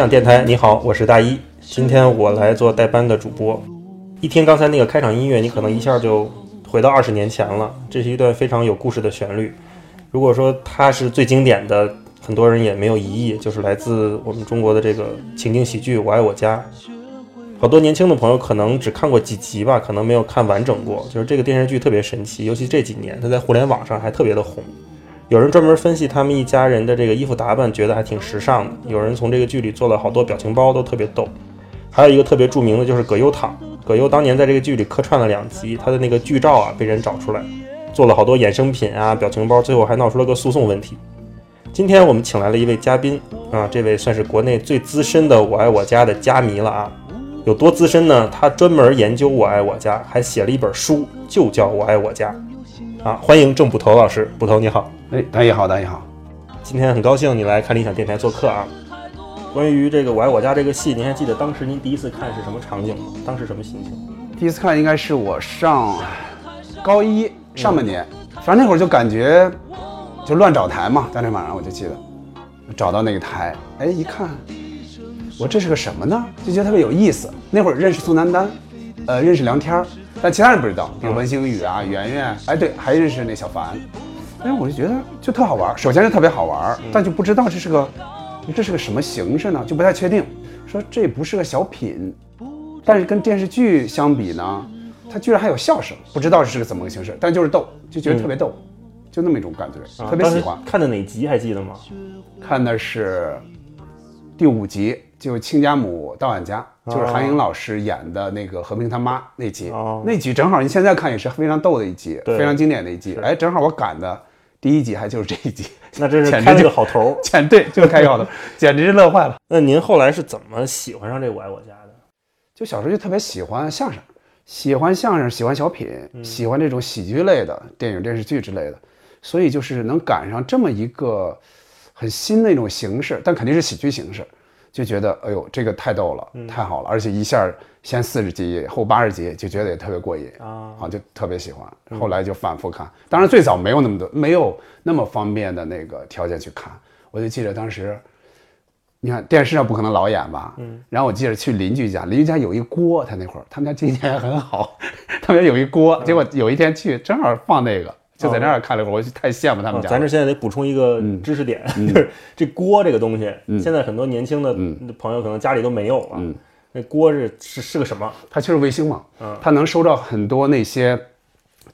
理想电台，你好，我是大一，今天我来做代班的主播。一听刚才那个开场音乐，你可能一下就回到二十年前了。这是一段非常有故事的旋律。如果说它是最经典的，很多人也没有疑义，就是来自我们中国的这个情景喜剧《我爱我家》。好多年轻的朋友可能只看过几集吧，可能没有看完整过。就是这个电视剧特别神奇，尤其这几年，它在互联网上还特别的红。有人专门分析他们一家人的这个衣服打扮，觉得还挺时尚的。有人从这个剧里做了好多表情包，都特别逗。还有一个特别著名的就是葛优躺。葛优当年在这个剧里客串了两集，他的那个剧照啊被人找出来，做了好多衍生品啊、表情包，最后还闹出了个诉讼问题。今天我们请来了一位嘉宾啊，这位算是国内最资深的《我爱我家》的家迷了啊。有多资深呢？他专门研究《我爱我家》，还写了一本书，就叫《我爱我家》。啊，欢迎郑捕头老师，捕头你好。哎，大爷好，大爷好。今天很高兴你来看理想电台做客啊。关于这个《我爱我家》这个戏，您还记得当时您第一次看是什么场景吗？当时什么心情？第一次看应该是我上高一上半年，反正那会儿就感觉就乱找台嘛。当天晚上我就记得找到那个台，哎，一看，我这是个什么呢？就觉得特别有意思。那会儿认识宋丹丹，呃，认识梁天儿，但其他人不知道，比如文星宇啊、圆圆，哎，对，还认识那小凡。哎，我就觉得就特好玩。首先是特别好玩，但就不知道这是个这是个什么形式呢？就不太确定。说这不是个小品，但是跟电视剧相比呢，它居然还有笑声，不知道是个怎么个形式，但就是逗，就觉得特别逗，就那么一种感觉，特别喜欢。看的哪集还记得吗？看的是第五集，就亲家母到俺家，就是韩颖老师演的那个和平他妈那集。那集正好你现在看也是非常逗的一集，非常经典的一集。哎，正好我赶的第一集还就是这一集，那真是开了 个好头，简对就是开个好头，简直是乐坏了。那您后来是怎么喜欢上这《我爱我家》的？就小时候就特别喜欢相声，喜欢相声，喜欢小品，喜欢这种喜剧类的电影、电视剧之类的，所以就是能赶上这么一个很新的一种形式，但肯定是喜剧形式，就觉得哎呦这个太逗了，太好了，而且一下先四十集后八十集，就觉得也特别过瘾啊，啊就特别喜欢，后来就反复看。当然最早没有那么多，没有那么方便的那个条件去看，我就记得当时。你看电视上不可能老演吧？嗯，然后我记得去邻居家，邻居家有一锅，他那会儿他们家经济还很好，他们家有一锅，结果有一天去正好放那个，就在那儿看了一会儿，我就太羡慕他们家。咱这现在得补充一个知识点，就是这锅这个东西，现在很多年轻的朋友可能家里都没有了。那锅是是是个什么？它就是卫星嘛，它能收到很多那些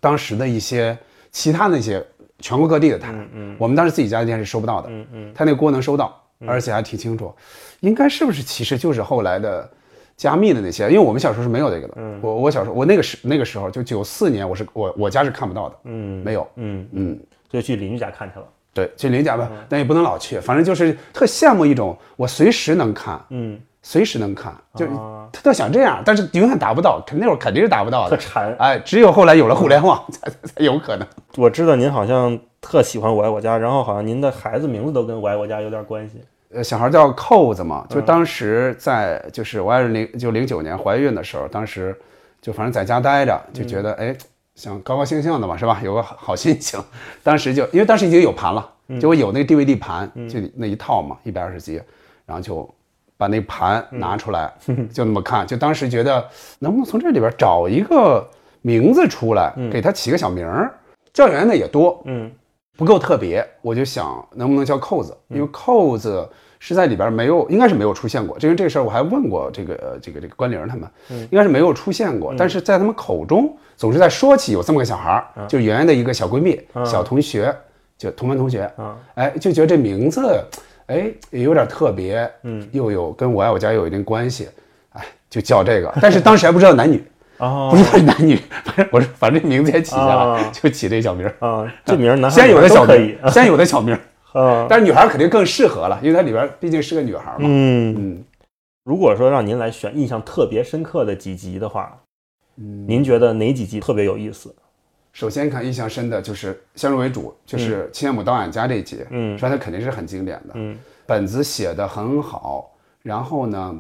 当时的一些其他那些全国各地的台。嗯嗯，我们当时自己家的电视收不到的。嗯嗯，它那锅能收到。而且还挺清楚，应该是不是其实就是后来的加密的那些？因为我们小时候是没有这个的。嗯，我我小时候我那个时那个时候就九四年，我是我我家是看不到的。嗯，没有。嗯嗯，就去邻居家看去了。对，去邻居家吧，但也不能老去，反正就是特羡慕一种我随时能看，嗯，随时能看，就他特想这样，但是永远达不到，肯那会儿肯定是达不到的。特馋。哎，只有后来有了互联网 才才有可能。我知道您好像。特喜欢我爱我家，然后好像您的孩子名字都跟我爱我家有点关系。呃，小孩叫扣子嘛，就当时在就是我爱人零就零九年怀孕的时候，当时就反正在家待着，就觉得哎想高高兴兴的嘛，是吧？有个好心情。当时就因为当时已经有盘了，就我有那个 DVD 盘，就那一套嘛，一百二十集，然后就把那盘拿出来，就那么看。就当时觉得能不能从这里边找一个名字出来，给他起个小名儿，叫圆的也多，嗯。不够特别，我就想能不能叫扣子，因为扣子是在里边没有，应该是没有出现过。因为这个事儿我还问过这个这个这个关玲他们，应该是没有出现过。但是在他们口中总是在说起有这么个小孩儿，就圆圆的一个小闺蜜、小同学，就同班同学。哎，就觉得这名字，哎，也有点特别，嗯，又有跟我爱我家有一定关系，哎，就叫这个。但是当时还不知道男女。哦，不是男女，反正我是反正这名字也起下来，就起这小名啊。这名 男先有的小名，先有的小名啊。但是女孩肯定更适合了，因为它里边毕竟是个女孩嘛。嗯嗯。如果说让您来选印象特别深刻的几集的话，您觉得哪几集特别有意思？首先看印象深的就是先入为主，就是《亲家母到俺家》这一集，嗯，说它肯定是很经典的，嗯，本子写的很好，然后呢。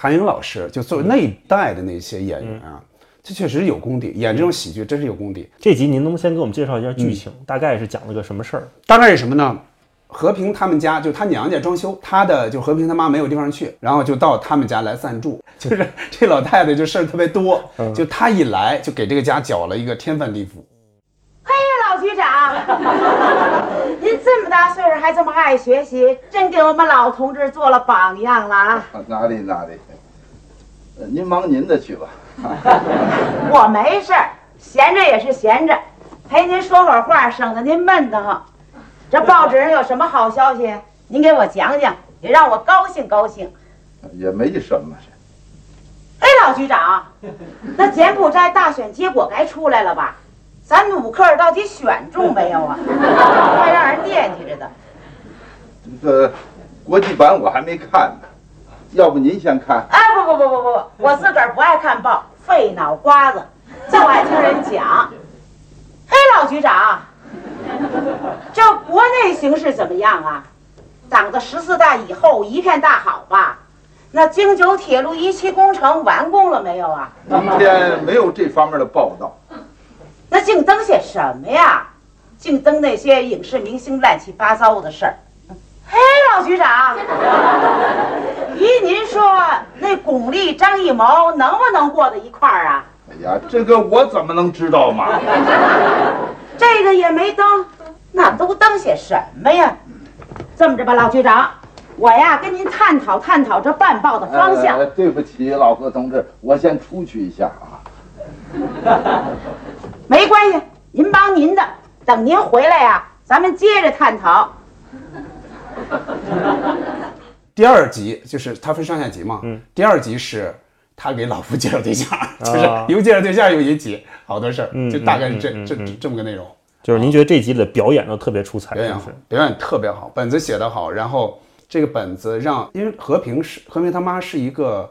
韩英老师就作为那一代的那些演员啊，这确实有功底，演这种喜剧真是有功底。这集您能不能先给我们介绍一下剧情？大概是讲了个什么事儿？大概是什么呢？和平他们家就他娘家装修，他的就和平他妈没有地方去，然后就到他们家来暂住。就是 这老太太就事儿特别多，就她一来就给这个家搅了一个天翻地覆。嘿，老局长，您这么大岁数还这么爱学习，真给我们老同志做了榜样了啊！哪里哪里，呃您忙您的去吧。我没事儿，闲着也是闲着，陪您说会儿话，省得您闷得慌。这报纸上有什么好消息，您给我讲讲，也让我高兴高兴。也没什么，哎，老局长，那柬埔寨大选结果该出来了吧？咱努克尔到底选中没有啊？还让人惦记着的。这个国际版我还没看呢，要不您先看？哎，不不不不不，我自个儿不爱看报，费脑瓜子，就爱听人讲。嘿，老局长，这国内形势怎么样啊？党的十四大以后一片大好吧？那京九铁路一期工程完工了没有啊？今天没有这方面的报道。那净登些什么呀？净登那些影视明星乱七八糟的事儿。嘿，老局长，依您说，那巩俐、张艺谋能不能过到一块儿啊？哎呀，这个我怎么能知道嘛？这个也没登，那都登些什么呀？这么着吧，老局长，我呀跟您探讨探讨这办报的方向。呃对不起，老何同志，我先出去一下啊。没关系，您忙您的，等您回来呀，咱们接着探讨。第二集就是他分上下集嘛，嗯，第二集是他给老夫介绍对象，就是一个介绍对象又引起好多事儿，嗯就大概是这这这这么个内容。就是您觉得这集的表演都特别出彩，表演好表演特别好，本子写得好，然后这个本子让，因为和平是和平他妈是一个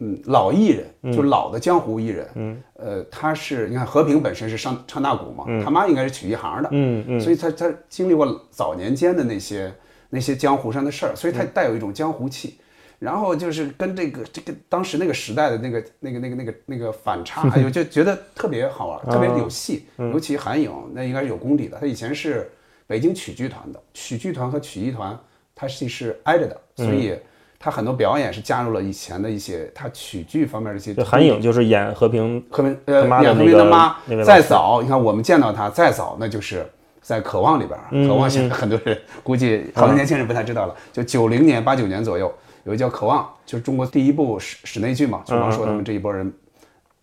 嗯老艺人，就老的江湖艺人，嗯，呃，他是你看和平本身是唱唱大鼓嘛，他妈应该是曲艺行的，嗯嗯。所以他他经历过早年间的那些那些江湖上的事儿，所以他带有一种江湖气。然后就是跟这个这个当时那个时代的那个那个那个那个那个反差，哎呦就觉得特别好玩，特别有戏。尤其韩颖那应该是有功底的，他以前是北京曲剧团的，曲剧团和曲艺团它是是挨着的，所以他很多表演是加入了以前的一些他曲剧方面的一些。韩颖就是演和平，和平呃演和平的妈再早你看我们见到他再早那就是在《渴望》里边渴望》现在很多人估计好多年轻人不太知道了，就九零年八九年左右有一个叫《渴望》，就是中国第一部室室内剧嘛，嗯曲王说他们这一波人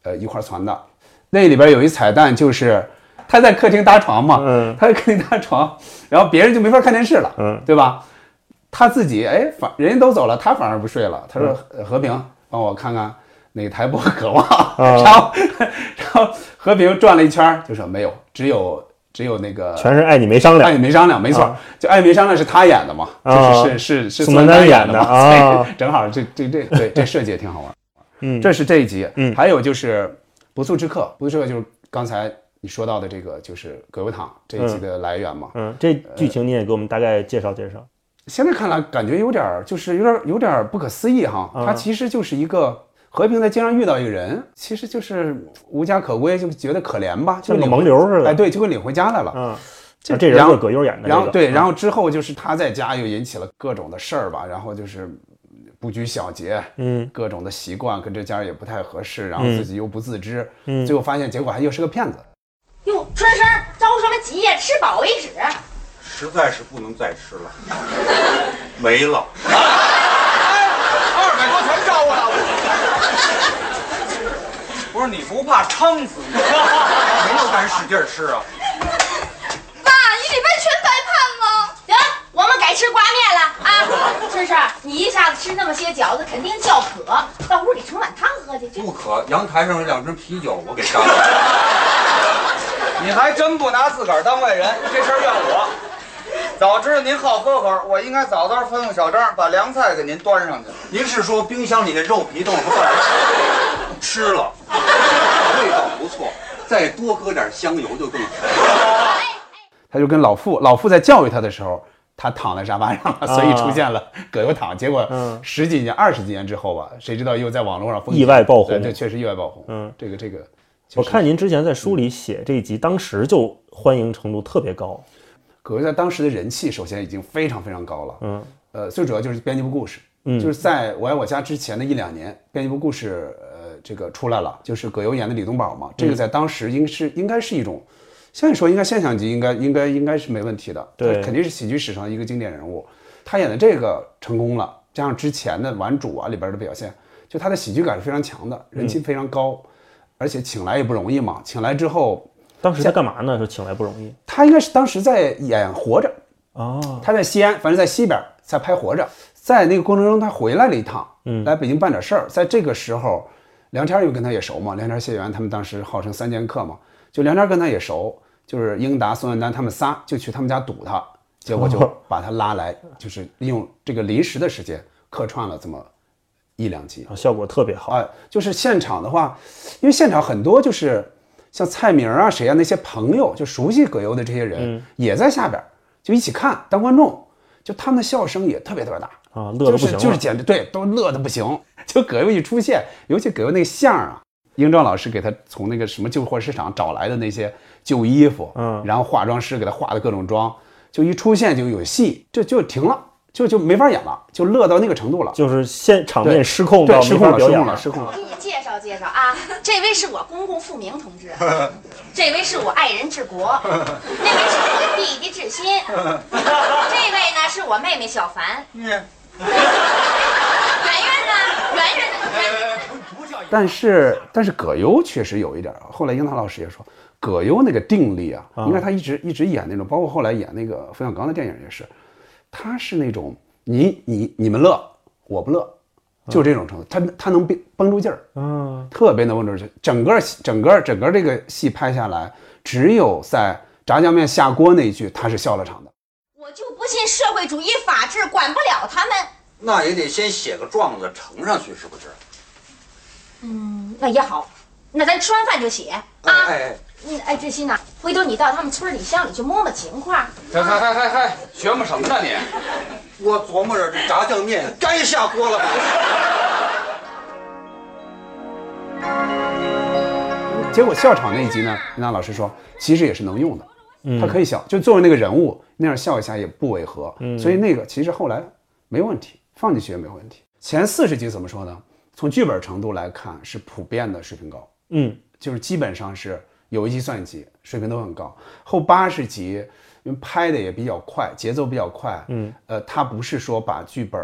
呃一块儿传的，那里边有一彩蛋就是。他在客厅搭床嘛，嗯他在客厅搭床，然后别人就没法看电视了，嗯对吧？他自己哎，反人家都走了，他反而不睡了。他说：“呃和平，帮我看看哪台播 《渴望》。然后，然后和平转了一圈，就说没有，只有只有那个全是爱你没商量爱，你没商量，没错，啊就爱你没商量是他演的嘛，啊就是是是是宋丹丹丹演的的嘛，啊所以正好这这这对这设计也挺好玩。嗯，这是这一集，嗯还有就是《不速之客》，《不速之客》就是刚才你说到的这个，就是葛优躺这一集的来源嘛。嗯，这剧情你也给我们大概介绍介绍。现在看来，感觉有点儿，就是有点儿有点儿不可思议哈。嗯他其实就是一个和平在街上遇到一个人，其实就是无家可归，就觉得可怜吧，就跟个领回盲流似的哎，对，就跟领回家来了。嗯，这啊这人然后就是葛优演的这个，然后对，嗯然后之后就是他在家又引起了各种的事儿吧，然后就是不拘小节，嗯各种的习惯跟这家也不太合适，然后嗯自己又不自知，嗯最后发现结果还又是个骗子。哟，春生着什么急呀？吃饱为止。实在是不能再吃了，没了。二百多全招呼了，不是你不怕撑死你？没有敢使劲吃啊！爸，你得问全白胖吗？行，我们改吃挂面了啊！春生，你一下子吃那么些饺子，肯定叫渴，到屋里盛碗汤喝去。去不渴，阳台上有两瓶啤酒，我给上了。你还真不拿自个儿当外人，这事儿怨我。早知道您好喝口，我应该早早吩咐小张把凉菜给您端上去。您是说冰箱里的肉皮冻和饭 吃了，味道不错，再多搁点香油就更好。他就跟老傅，老傅在教育他的时候，他躺在沙发上了，所以出现了葛优躺。结果嗯十几年、二十几年之后吧，谁知道又在网络上意外爆红对，这确实意外爆红。嗯，这个这个，我看您之前在书里写这一集，当时就欢迎程度特别高。葛优在当时的人气首先已经非常非常高了。嗯，呃，最主要就是编辑部故事，嗯就是在我爱我家之前的一两年，编辑部故事呃这个出来了，就是葛优演的李东宝嘛，这个在当时应是应该是一种，现在说应该现象级，应该应该应该是没问题的，对肯定是喜剧史上的一个经典人物。他演的这个成功了，加上之前的《顽主》啊里边的表现，就他的喜剧感是非常强的，人气非常高，而且请来也不容易嘛，请来之后，当时在干嘛呢？说请来不容易他应该是当时在演《活着》。哦，他在西安，反正在西边在拍《活着》，在那个过程中他回来了一趟，嗯来北京办点事儿。在这个时候，梁天又跟他也熟嘛，梁天、谢元他们当时号称三剑客嘛，就梁天跟他也熟，就是英达、宋丹丹他们仨就去他们家堵他，结果就把他拉来，就是利用这个临时的时间客串了这么一两集。效果特别好。哎，就是现场的话，因为现场很多就是像蔡明啊、谁啊那些朋友，就熟悉葛优的这些人，也在下边就一起看当观众，就他们的笑声也特别特别大。啊乐的不行就是就是简直对，都乐的不行。就葛优一出现，尤其葛优那个相儿啊，英壮老师给他从那个什么旧货市场找来的那些旧衣服，嗯。然后化妆师给他化的各种妆，就一出现就有戏，这就停了，就就没法演了，就乐到那个程度了。就是现场面失控到，失控了，表演了失控了，。失控了。给你介绍介绍啊，这位是我公公富明同志，这位是我爱人治国，那位是我的弟弟志新，这位呢是我妹妹小凡。圆圆呢？圆圆呢？圆圆呢但是但是葛优确实有一点，后来樱桃老师也说，葛优那个定力啊，应该他一直一直演那种，包括后来演那个冯小刚的电影也是，他是那种你你你们乐，我不乐，就这种程度，他他能绷绷住劲儿，嗯，特别能绷住劲儿。整个整个整个这个戏拍下来，只有在炸酱面下锅那一句，他是笑了场的。我就不信社会主义法治管不了他们。那也得先写个状子呈上去，是不是？嗯，那也好，那咱吃完饭就写啊。哎哎，嗯，哎，志新呐，回头你到他们村里乡里去摸摸情况。嗨嗨嗨嗨嗨，学摸什么呢你？我琢磨着这炸酱面该下锅了吧？结果笑场那一集呢，林娜老师说，其实也是能用的，嗯他可以笑，就作为那个人物那样笑一下也不违和，所以那个其实后来没问题，放进去也没有问题。前四十集怎么说呢？从剧本程度来看是普遍的水平高，嗯，就是基本上是有一集算一集，水平都很高。后八十集因为拍的也比较快，节奏比较快，嗯，呃，他不是说把剧本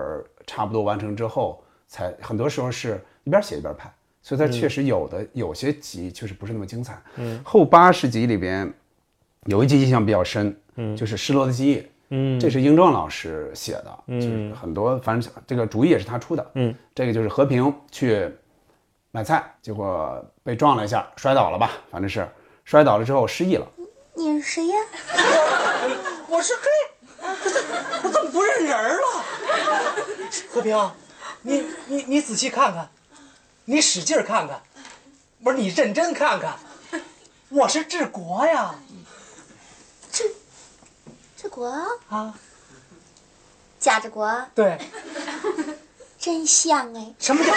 差不多完成之后才，很多时候是一边写一边拍，所以它确实有的、有些集确实不是那么精彩。嗯，后八十集里边有一集印象比较深，嗯，就是《失落的记忆》。嗯，这是英壮老师写的，就是很多，反正这个主意也是他出的。嗯，这个就是和平去买菜，结果被撞了一下，摔倒了吧，反正是摔倒了之后失忆了。你是谁呀？我是嘿，我怎么不认人了？和平，你你你仔细看看，你使劲看看，不是你认真看看，我是治国呀治治国，啊，贾志国，对，真像哎。什么叫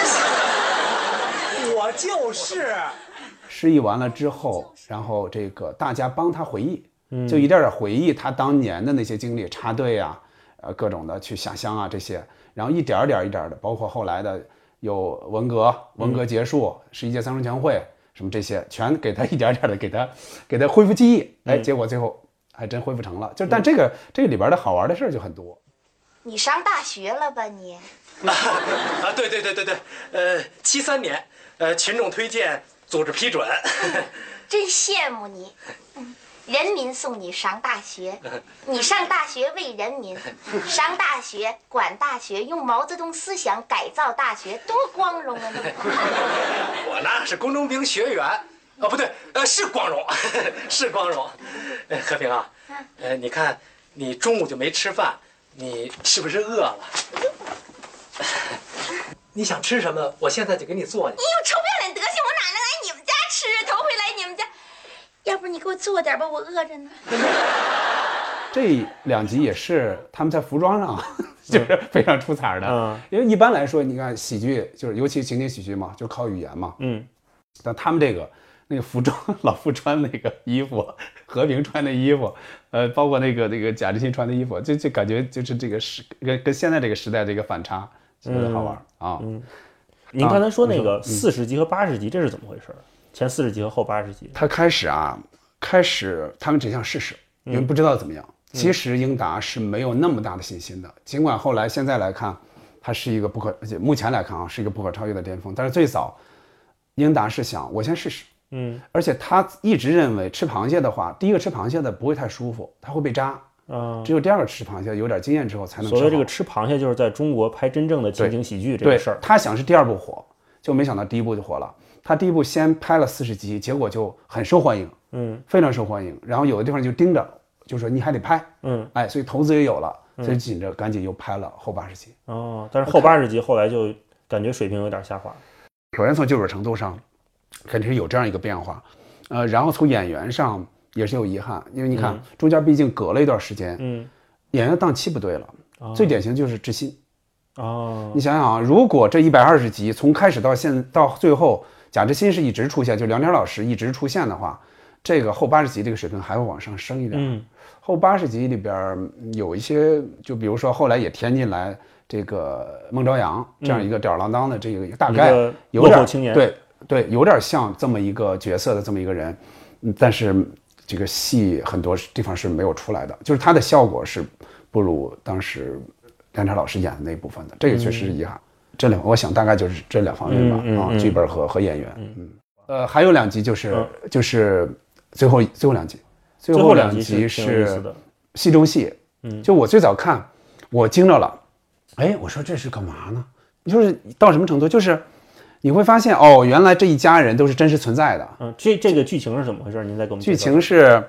我就是，失忆完了之后，然后这个大家帮他回忆，就一点点回忆他当年的那些经历，插队啊，呃，各种的去下乡啊这些，然后一点儿点儿一点儿的，包括后来的有文革，文革结束，十一届三中全会什么这些，全给他 一点点的给他给他恢复记忆，哎，结果最后还真恢复成了。就但这个这个里边的好玩的事儿就很多。你上大学了吧你？啊，对对对对对，呃，七三年，呃，群众推荐，组织批准，真羡慕你。嗯人民送你上大学，你上大学为人民，上大学管大学，用毛泽东思想改造大学，多光荣啊你！我呢是工农兵学员，哦不对，呃是光荣，是光荣。呃，和平啊，呃你看你中午就没吃饭，你是不是饿了？你想吃什么？我现在就给你做去你。有臭不要脸德行，我哪能来你们家吃？头回来你们家，要不你给我做点吧，我饿着呢。这两集也是他们在服装上 就是非常出彩的，嗯因为一般来说，你看喜剧就是尤其情景喜剧嘛，就靠语言嘛，嗯，但他们这个那个服装，老傅穿那个衣服，和平穿的衣服，呃，包括那个那个贾志新穿的衣服，就就感觉就是这个时跟跟现在这个时代这个反差，特别好玩啊。嗯您刚才说那个四十级和八十级，这是怎么回事？前四十级和后八十级？他开始啊，开始他们只想试试，因为不知道怎么样。其实英达是没有那么大的信心的，尽管后来现在来看，他是一个不可，而且目前来看啊，是一个不可超越的巅峰。但是最早，英达是想我先试试，嗯而且他一直认为吃螃蟹的话，第一个吃螃蟹的不会太舒服，它会被扎。啊，只有第二个吃螃蟹有点经验之后才能。所谓这个吃螃蟹，就是在中国拍真正的情景喜剧这个事儿。他想是第二部火，就没想到第一部就火了。他第一部先拍了四十集，结果就很受欢迎，嗯非常受欢迎。然后有的地方就盯着，就说你还得拍，嗯哎，所以投资也有了，所以紧着赶紧又拍了后八十集。哦，但是后八十集后来就感觉水平有点下滑。首先从技术程度上，肯定是有这样一个变化，呃，然后从演员上也是有遗憾，因为你看、中间毕竟隔了一段时间，嗯。演员档期不对了。最典型就是知心，哦。你想想啊，如果这一百二十集从开始到现到最后，贾志新是一直出现，就梁天老师一直出现的话，这个后八十集这个水平还会往上升一点。嗯。后八十集里边儿有一些，就比如说后来也添进来这个孟朝阳这样一个吊儿郎当的这个大概有点对对，有点像这么一个角色的这么一个人，嗯但是这个戏很多地方是没有出来的，就是它的效果是不如当时梁朝老师演的那部分的，这个确实是遗憾。这两我想大概就是这两方面吧，啊，嗯嗯嗯。剧本和和演员，嗯，呃，还有两集就是、就是最后最后两集，最最后两两集是戏中戏，嗯。就我最早看，我惊着了，哎，我说这是干嘛呢？就是到什么程度？就是你会发现哦，原来这一家人都是真实存在的。嗯，这这个剧情是怎么回事？您再给我们剧情是，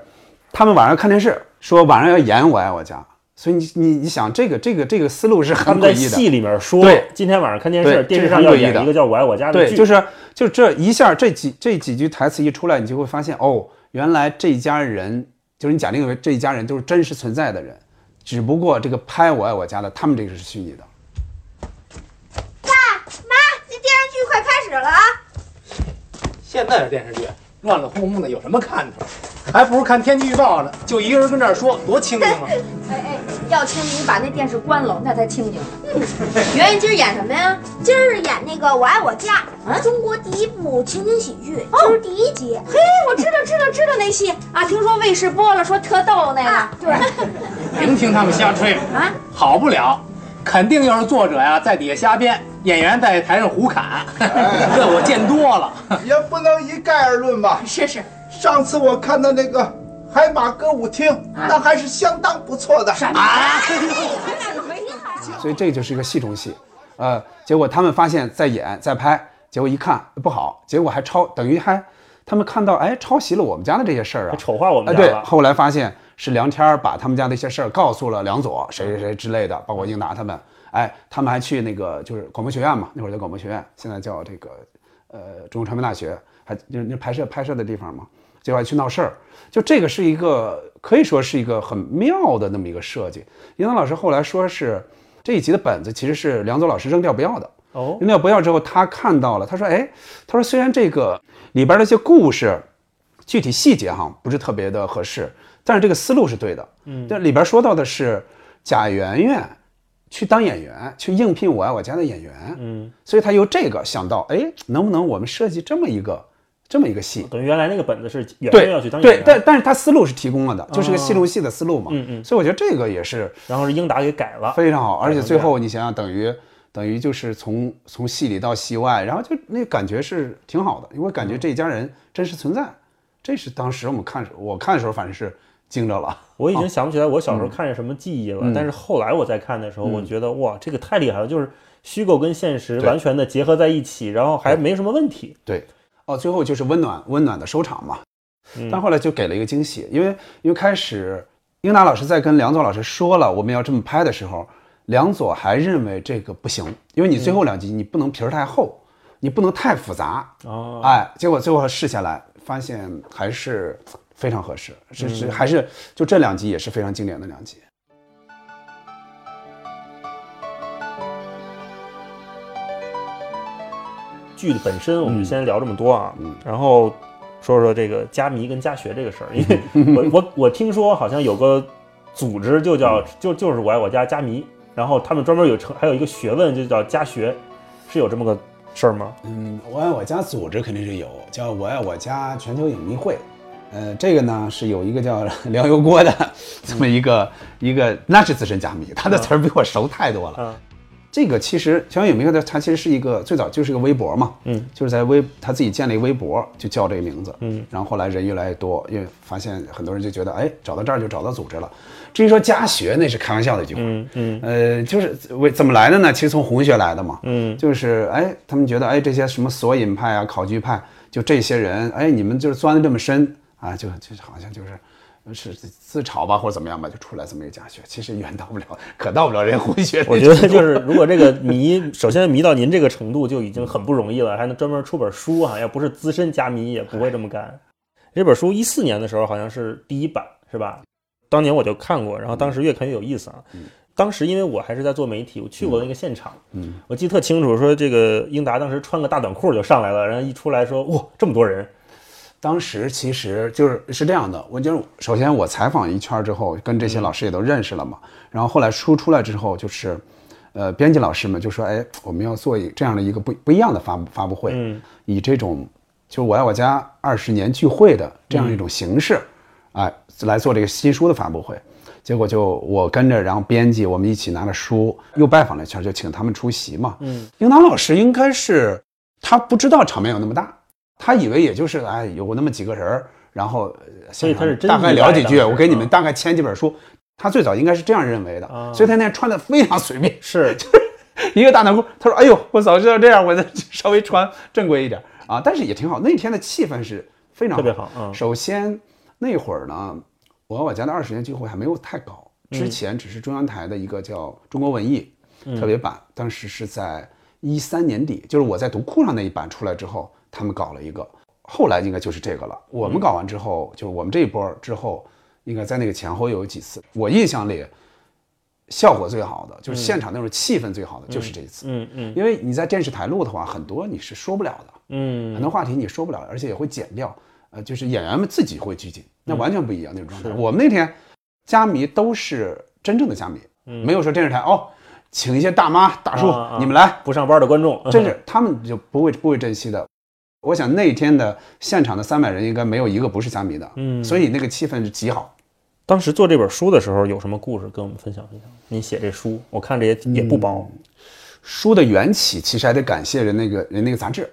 他们晚上看电视，说晚上要演《我爱我家》，所以你你你想，这个这个这个思路是他们在很诡异的。戏里面说，对今天晚上看电视，电视上要演一个叫《我爱我家》的对，剧，就是就这一下，这几这几句台词一出来，你就会发现哦，原来这一家人就是你假定为这一家人都是真实存在的人，只不过这个拍《我爱我家》的，他们这个是虚拟的。爸妈，这电视剧快开始了啊！现在的电视剧乱乱哄哄的，有什么看头？还不如看天气预报呢，就一个人跟这儿说，多清静啊！哎哎，要清静，你把那电视关了，那才清静。圆圆今儿演什么呀？今儿演那个《我爱我家》，中国第一部情景喜剧，今儿第一集。嘿，我知道知道知道那戏啊，听说卫视播了，说特逗那个。对，别听他们瞎吹啊，好不了，肯定又是作者呀在底下瞎编，演员在台上胡侃，这我见多了。也不能一概而论吧。是是，上次我看到那个海马歌舞厅，那还是相当不错的。啊，所以这就是一个戏中戏，呃，结果他们发现在演在拍，结果一看不好，结果还抄，等于还他们看到哎抄袭了我们家的这些事儿啊，丑化我们家了。后来发现是梁天儿把他们家的一些事儿告诉了梁左谁谁谁之类的，包括英达他们，哎，他们还去那个就是广播学院嘛，那会儿叫广播学院，现在叫这个呃中国传媒大学，还就是那拍摄拍摄的地方嘛，结果还去闹事儿，就这个是一个可以说是一个很妙的那么一个设计。英达老师后来说是这一集的本子其实是梁左老师扔掉不要的。哦，扔掉不要之后，他看到了，他说：“哎，他说虽然这个里边的一些故事，具体细节哈不是特别的合适，但是这个思路是对的。嗯，这里边说到的是贾圆圆去当演员，去应聘《我爱我家》的演员。嗯，所以他由这个想到，哎，能不能我们设计这么一个这么一个戏？等于原来那个本子是演员要去当演员。对，，但但是他思路是提供了的，就是个戏中戏的思路嘛。嗯嗯。所以我觉得这个也是然后是英达给改了，非常好，而且最后你想想，等于等于就是从从戏里到戏外，然后就那感觉是挺好的，因为感觉这一家人真实存在，这是当时我们看我看的时候反正是惊着了。我已经想不起来我小时候看见什么记忆了，嗯。但是后来我在看的时候，嗯。我觉得哇，这个太厉害了，就是虚构跟现实完全的结合在一起，然后还没什么问题。对，哦，最后就是温暖温暖的收场嘛。嗯。但后来就给了一个惊喜，因为因为开始英达老师在跟梁左老师说了我们要这么拍的时候，梁左还认为这个不行，因为你最后两集你不能皮儿太厚，你不能太复杂，哦，哎，结果最后试下来，发现还是非常合适，是是还是就这两集也是非常经典的两集。剧的本身我们就先聊这么多啊，嗯然后说说这个加迷跟加学这个事儿，因为我 我我听说好像有个组织就叫就就是我爱我家加迷，然后他们专门有成还有一个学问就叫加学，是有这么个事儿吗？嗯，我爱我家组织肯定是有，叫我爱我家全球影迷会。呃，这个呢是有一个叫 梁油锅的这么一个、一个，那是资深加密，他的词儿比我熟太多了。嗯这个其实全球影迷会的，它其实是一个最早就是个微博嘛，嗯，就是在微他自己建了一个微博，就叫这个名字，嗯，然后后来人越来越多，因为发现很多人就觉得，哎，找到这儿就找到组织了。至于说家学，那是开玩笑的一句话，嗯嗯呃，就是为怎么来的呢？其实从红学来的嘛，嗯就是哎，他们觉得哎，这些什么索引派啊、考据派，就这些人，哎，你们就是钻的这么深啊，就就好像就是是自嘲吧，或者怎么样吧，就出来这么一个假学，其实远到不了，可到不了人红学的我觉得就是，如果这个 迷，首先迷到您这个程度就已经很不容易了，还能专门出本书啊，要不是资深家迷也不会这么干。这本书一四年的时候好像是第一版，是吧？当年我就看过，然后当时越看越有意思啊。当时因为我还是在做媒体，我去过那个现场，嗯，我记得特清楚，说这个英达当时穿个大短裤就上来了，然后一出来说，哇，这么多人，当时其实就是是这样的，我就是首先我采访一圈儿之后，跟这些老师也都认识了嘛。然后后来书出来之后，就是，呃，编辑老师们就说，哎，我们要做一这样的一个不不一样的发布发布会，嗯以这种就我爱我家二十年聚会的这样一种形式，哎、来做这个新书的发布会。结果就我跟着，然后编辑我们一起拿着书，又拜访了一圈，就请他们出席嘛。嗯，应当老师应该是他不知道场面有那么大，他以为也就是哎有那么几个人儿，然后呃所以他是真大概聊几句，我给你们大概签几本书。他最早应该是这样认为的，啊所以他那天穿的非常随便，是 就是一个大短裤。他说：“哎呦，我早知道这样，我再稍微穿正规一点啊。”但是也挺好，那天的气氛是非常特别好嗯首先那会儿呢，我和我家的二十年聚会还没有太搞，之前只是中央台的一个叫《中国文艺》特别版，当时是在一三年底，就是我在读库上那一版出来之后，他们搞了一个，后来应该就是这个了。我们搞完之后，就是我们这一波之后，应该在那个前后有几次，我印象里效果最好的，就是现场那种气氛最好的，就是这一次。嗯嗯。因为你在电视台录的话，很多你是说不了的，嗯。很多话题你说不了，而且也会剪掉。呃，就是演员们自己会拘谨，那完全不一样那种状态。我们那天家迷都是真正的家迷，没有说电视台哦，请一些大妈大叔、你们来，不上班的观众，真是他们就不会不会珍惜的。我想那天的现场的三百人应该没有一个不是虾米的，嗯所以那个气氛是极好。当时做这本书的时候有什么故事跟我们分享分享？你写这书，我看这也也不薄，书的缘起其实还得感谢人那个人那个杂志，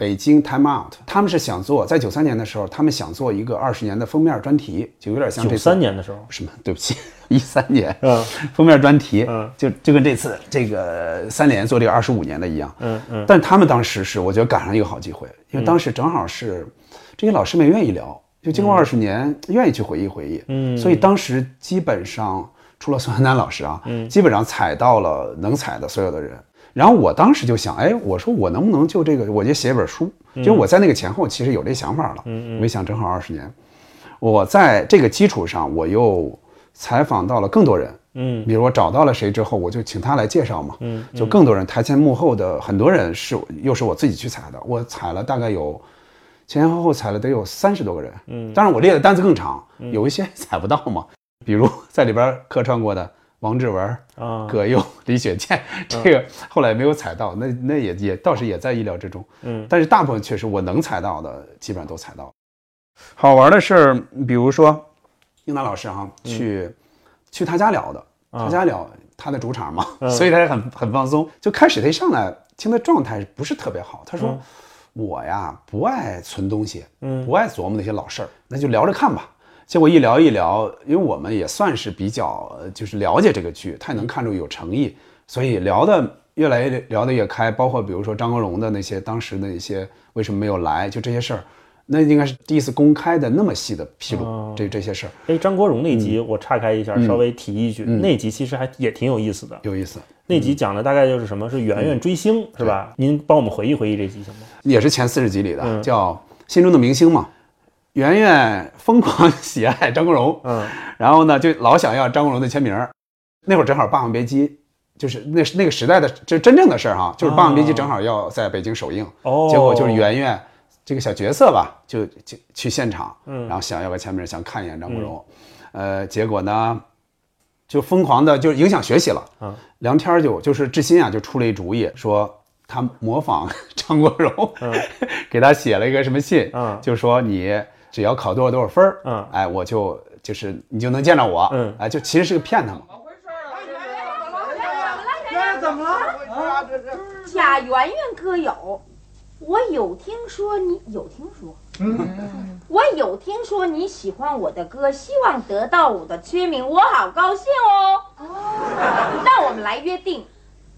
北京 Time Out，他们是想做在九三年的时候，他们想做一个二十年的封面专题，就有点像这九次三年的时候，什么？对不起，一三年，嗯。封面专题，嗯。就就跟这次这个三联做这个二十五年的一样，嗯嗯。但他们当时是我觉得赶上一个好机会，因为当时正好是这些老师们愿意聊，就经过二十年，愿意去回忆回忆，嗯。所以当时基本上除了孙丹丹老师啊，嗯。基本上踩到了能踩的所有的人。然后我当时就想，哎，我说我能不能就这个，我就写一本书，就我在那个前后其实有这想法了，嗯我一想正好二十年，我在这个基础上，我又采访到了更多人，嗯。比如我找到了谁之后，我就请他来介绍嘛，嗯就更多人台前幕后的很多人是又是我自己去采的，我采了大概有前前后后采了得有三十多个人，嗯。当然我列的单子更长，有一些 采不到嘛，比如在里边客串过的王志文、啊，葛优、李雪健，这个后来没有踩到，那那也也倒是也在意料之中，嗯但是大部分确实我能踩到的基本上都踩到。好玩的事儿，比如说英达老师哈、去、去他家聊的，啊他家聊他的主场嘛，嗯所以他也很很放松。就开始他一上来听的状态不是特别好，他说、嗯我呀不爱存东西，嗯不爱琢磨那些老事儿，那就聊着看吧。结果一聊一聊，因为我们也算是比较呃就是了解这个剧，他也能看出有诚意，所以聊的越来越聊得越开。包括比如说张国荣的那些当时的一些为什么没有来，就这些事儿，那应该是第一次公开的那么细的披露、哦这这些事儿，哎，张国荣那集嗯我岔开一下，稍微提一句，那集其实还也挺有意思的。有意思。那集讲的大概就是什么？是圆圆追星，是吧？您帮我们回忆回忆这集行吗？也是前四十集里的，嗯叫《心中的明星》嘛。圆圆疯狂喜爱张国荣，嗯。然后呢，就老想要张国荣的签名儿。那会儿正好《霸王别姬》，就是那是那个时代的这真正的事儿哈，就是《霸王别姬》正好要在北京首映，哦。结果就是圆圆这个小角色吧，就就去现场，嗯。然后想要个签名，想看一眼张国荣，呃，结果呢，就疯狂的就影响学习了。嗯，梁天儿就就是志新啊，就出了一主意，说他模仿 张国荣，给他写了一个什么信，嗯。就说你只要考多少多少分儿，嗯哎，我就就是你就能见着我，嗯哎，就其实是个骗他嘛。怎么了？贾圆圆哥有，我有听说你有听说，嗯，我有听说你喜欢我的歌，希望得到我的签名，我好高兴哦。那我们来约定，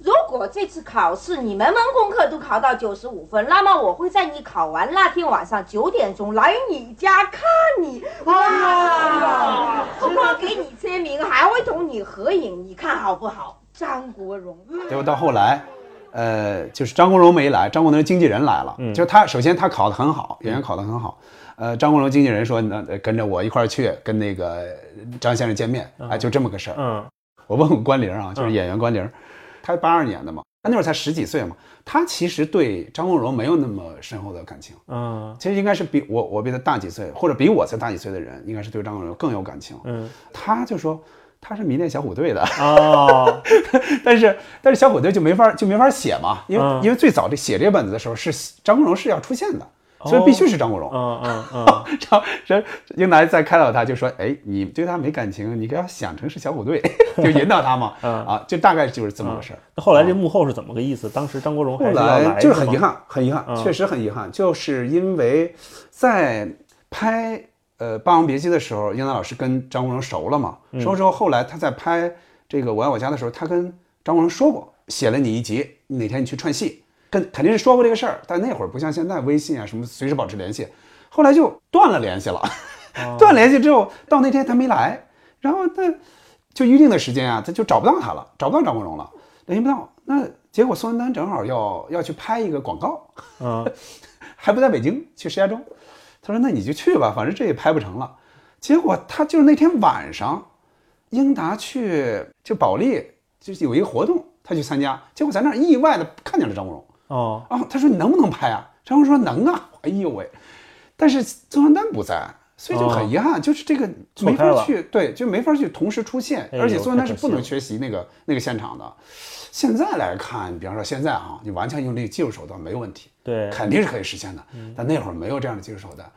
如果这次考试你门门功课都考到九十五分，那么我会在你考完那天晚上九点钟来你家看你。哇！不光给你签名，还会同你合影，你看好不好？张国荣。结果到后来，呃，就是张国荣没来，张国荣经纪人来了。嗯就是他首先他考得很好，演员考得很好。呃，张国荣经纪人说，那呃跟着我一块儿去跟那个张先生见面，哎，就这么个事儿。嗯我问问关玲啊，就是演员关凌，他八二年的嘛，他那会儿才十几岁嘛，他其实对张国荣没有那么深厚的感情。嗯。其实应该是比我我比他大几岁，或者比我才大几岁的人，应该是对张国荣更有感情。嗯。他就说他是迷恋小虎队的，哦，但是但是小虎队就没法就没法写嘛，因为、嗯。因为最早这写这本子的时候是张国荣是要出现的，所以必须是张国荣。嗯嗯嗯 然后这英达在开导他，就说：“哎，你对他没感情，你给他想成是小虎队，就引导他嘛。嗯啊，就大概就是这么个事儿。那后来这幕后是怎么个意思？当时张国荣后来就是很遗憾，很遗憾，嗯确实很遗憾，就是因为在拍呃《霸王别姬》的时候，英达老师跟张国荣熟了嘛，嗯熟了之后，后来他在拍这个《我爱我家》的时候，他跟张国荣说过，写了你一集，哪天你去串戏，跟肯定是说过这个事儿，但那会儿不像现在微信啊什么随时保持联系，后来就断了联系了，哦 断联系之后，到那天他没来，然后他就预定的时间啊，他就找不到他了，找不到张国荣了，联系不到。那结果宋丹丹正好要要去拍一个广告，嗯还不在北京，去石家庄。他说：“那你就去吧，反正这也拍不成了。”结果他就是那天晚上，英达去就保利就是有一个活动，他去参加，结果在那儿意外的看见了张国荣。哦啊，他说你能不能拍啊？张国荣说能啊。哎呦喂，但是曾丹丹不在，所以就很遗憾，就是这个没法去，对，就没法去同时出现，哎而且曾丹丹是不能缺席那个那个现场的。现在来看，比方说现在啊、你顽强用这个技术手段没有问题，对肯定是可以实现的。嗯但那会儿没有这样的技术手段，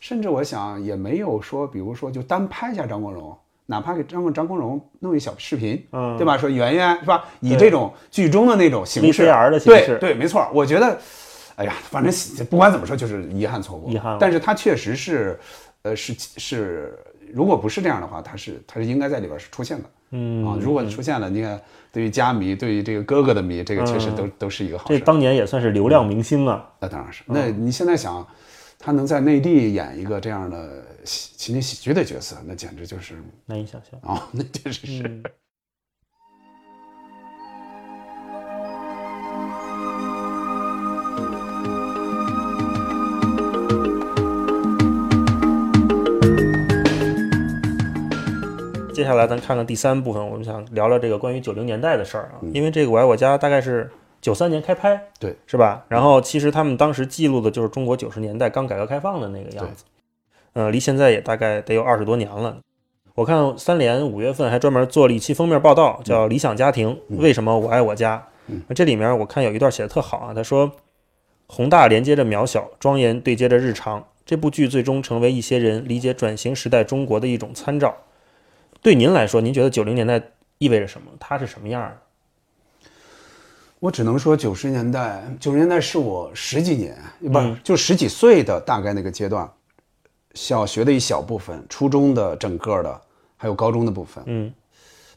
甚至我想也没有说，比如说就单拍一下张国荣，哪怕给张国张国荣弄一小视频，嗯对吧？说圆圆是吧？以这种剧中的那种形式 VCR 的形式对对，没错。我觉得，哎呀，反正不管怎么说，就是遗憾错过。遗憾但是他确实是，呃，是是，如果不是这样的话，他是他是应该在里边是出现的。嗯啊，如果你出现了，你看，对于家迷，对于这个哥哥的迷，这个确实嗯都、都是一个好事这。当年也算是流量明星啊。那当然是。那你现在想，他能在内地演一个这样的喜情景喜剧的角色，那简直就是难以想象。啊、那确实是。嗯接下来咱看看第三部分，我们想聊聊这个关于九零年代的事儿啊，因为这个《我爱我家》大概是九三年开拍，对，是吧？然后其实他们当时记录的就是中国九十年代刚改革开放的那个样子，呃，离现在也大概得有二十多年了。我看三联五月份还专门做了一期封面报道，叫《理想家庭：为什么我爱我家》。那这里面我看有一段写的特好啊，他说：“宏大连接着渺小，庄严对接着日常。这部剧最终成为一些人理解转型时代中国的一种参照。”对您来说，您觉得九零年代意味着什么？它是什么样的？我只能说，九十年代，九十年代是我十几年，不、嗯就十几岁的大概那个阶段，小学的一小部分，初中的整个的，还有高中的部分。嗯，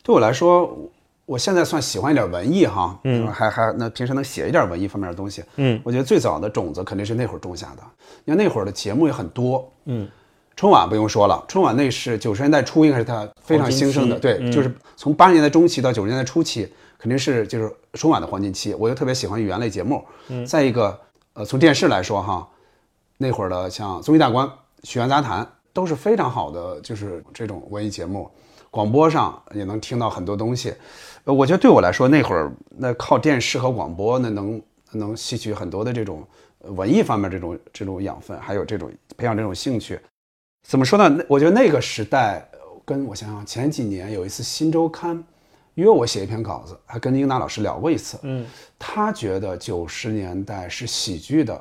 对我来说，我我现在算喜欢一点文艺哈，嗯还还那平时能写一点文艺方面的东西。嗯，我觉得最早的种子肯定是那会儿种下的。你看那会儿的节目也很多，嗯，春晚不用说了，春晚那是九十年代初应该是它非常兴盛的，对，就是从八十年代中期到九十年代初期，肯定是就是春晚的黄金期。我又特别喜欢语言类节目。嗯再一个，呃，从电视来说哈，那会儿的像综艺大观、曲苑杂谈都是非常好的，就是这种文艺节目。广播上也能听到很多东西，呃，我觉得对我来说那会儿那靠电视和广播那能能吸取很多的这种呃文艺方面这种这种养分，还有这种培养这种兴趣。怎么说呢？那我觉得那个时代，呃跟我想想，前几年有一次《新周刊》约我写一篇稿子，还跟英达老师聊过一次。嗯，他觉得九十年代是喜剧的，